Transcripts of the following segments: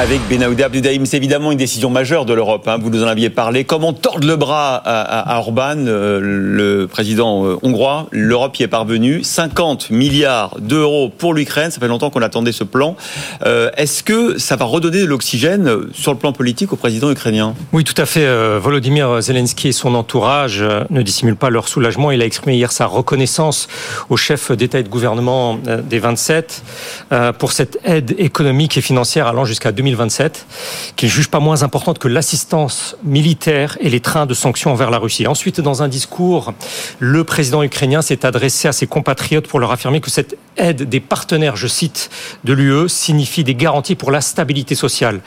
Avec Benaouda Abdudaïm, c'est évidemment une décision majeure de l'Europe. Hein. Vous nous en aviez parlé. Comment tordre le bras à, Orban, euh, le président euh, hongrois? L'Europe y est parvenue. 50 milliards d'euros pour l'Ukraine. Ça fait longtemps qu'on attendait ce plan. Euh, est-ce que ça va redonner de l'oxygène sur le plan politique au président ukrainien? Oui, tout à fait. Volodymyr Zelensky et son entourage ne dissimulent pas leur soulagement. Il a exprimé hier sa reconnaissance au chef d'État et de gouvernement des 27 pour cette aide économique et financière allant jusqu'à 2000 2027, qu'il juge pas moins importante que l'assistance militaire et les trains de sanctions envers la Russie. Ensuite, dans un discours, le président ukrainien s'est adressé à ses compatriotes pour leur affirmer que cette aide des partenaires, je cite, de l'UE signifie des garanties pour la stabilité sociale.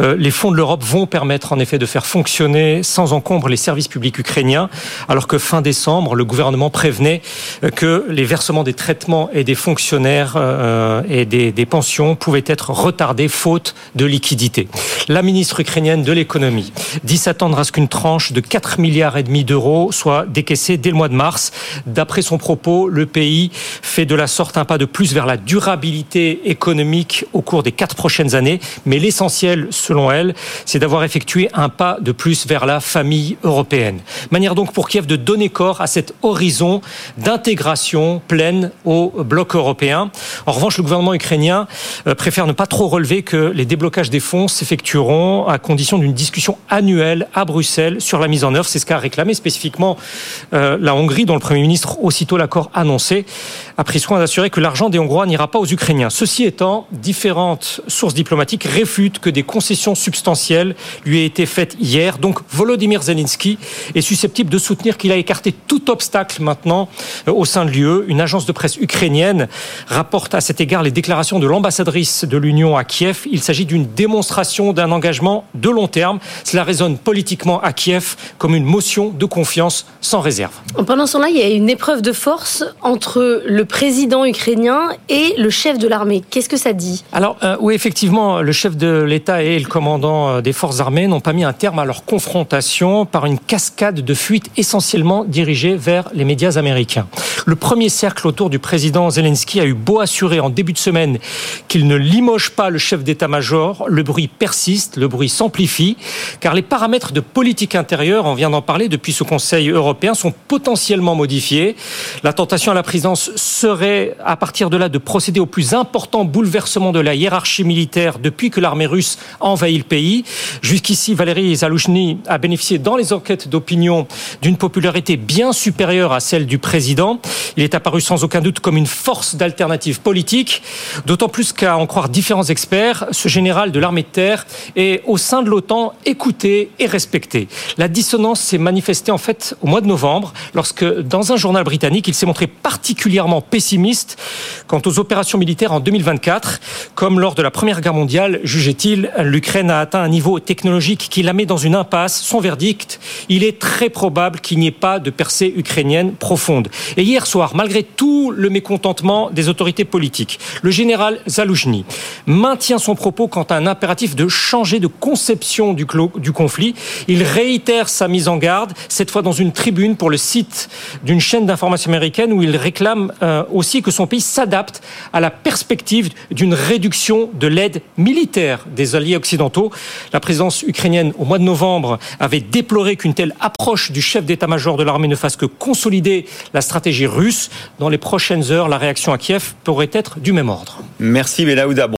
Euh, les fonds de l'Europe vont permettre en effet de faire fonctionner sans encombre les services publics ukrainiens, alors que fin décembre, le gouvernement prévenait euh, que les versements des traitements et des fonctionnaires euh, et des, des pensions pouvaient être retardés faute de liquidité. La ministre ukrainienne de l'économie dit s'attendre à ce qu'une tranche de 4 milliards et demi d'euros soit décaissée dès le mois de mars. D'après son propos, le pays fait de la sorte un pas de plus vers la durabilité économique au cours des quatre prochaines années. Mais l'essentiel, selon elle, c'est d'avoir effectué un pas de plus vers la famille européenne. Manière donc pour Kiev de donner corps à cet horizon d'intégration pleine au bloc européen. En revanche, le gouvernement ukrainien euh, préfère ne pas trop relever que les déblocages des fonds s'effectueront à condition d'une discussion annuelle à Bruxelles sur la mise en œuvre. C'est ce qu'a réclamé spécifiquement euh, la Hongrie, dont le Premier ministre, aussitôt l'accord annoncé, a pris soin d'assurer que l'argent des Hongrois n'ira pas aux Ukrainiens. Ceci étant, différentes sources diplomatiques réfutent que des concessions substantielles lui aient été faites hier. Donc Volodymyr Zelensky est susceptible de soutenir qu'il a écarté tout obstacle maintenant euh, au sein de l'UE. Une agence de presse ukrainienne rapporte à cet égard les déclarations de l'ambassadrice de l'Union à Kiev. Il s'agit d'une démonstration d'un engagement de long terme. Cela résonne politiquement à Kiev comme une motion de confiance sans réserve. Pendant ce temps-là, il y a une épreuve de force entre le président ukrainien et le chef de l'armée. Qu'est-ce que ça dit? Alors, euh, oui, effectivement, le chef de l'État et le commandant euh, des forces armées n'ont pas mis un terme à leur confrontation par une cascade de fuites essentiellement dirigées vers les médias américains. Le premier cercle autour du président Zelensky a eu beau assurer en début de semaine qu'il ne limoge pas le chef d'état-major le bruit persiste, le bruit s'amplifie, car les paramètres de politique intérieure, on vient d'en parler depuis ce Conseil européen, sont potentiellement modifiés. La tentation à la présidence serait, à partir de là, de procéder au plus important bouleversement de la hiérarchie militaire depuis que l'armée russe a envahi le pays. Jusqu'ici, Valérie Zalouchny a bénéficié dans les enquêtes d'opinion d'une popularité bien supérieure à celle du président. Il est apparu sans aucun doute comme une force d'alternative politique, d'autant plus qu'à en croire différents experts, ce général de l'armée de terre est au sein de l'OTAN écouté et respecté. La dissonance s'est manifestée en fait au mois de novembre lorsque dans un journal britannique il s'est montré particulièrement pessimiste quant aux opérations militaires en 2024. Comme lors de la Première Guerre mondiale, jugeait-il, l'Ukraine a atteint un niveau technologique qui la met dans une impasse. Son verdict, il est très probable qu'il n'y ait pas de percée ukrainienne profonde. Et hier soir, malgré tout le mécontentement des autorités politiques, le général Zaloujny maintient son propos quant à un impératif de changer de conception du, conflit. Il réitère sa mise en garde, cette fois dans une tribune pour le site d'une chaîne d'information américaine où il réclame euh, aussi que son pays s'adapte à la perspective d'une réduction de l'aide militaire des alliés occidentaux. La présidence ukrainienne au mois de novembre avait déploré qu'une telle approche du chef d'état-major de l'armée ne fasse que consolider la stratégie russe. Dans les prochaines heures, la réaction à Kiev pourrait être du même ordre. Merci Belaouda.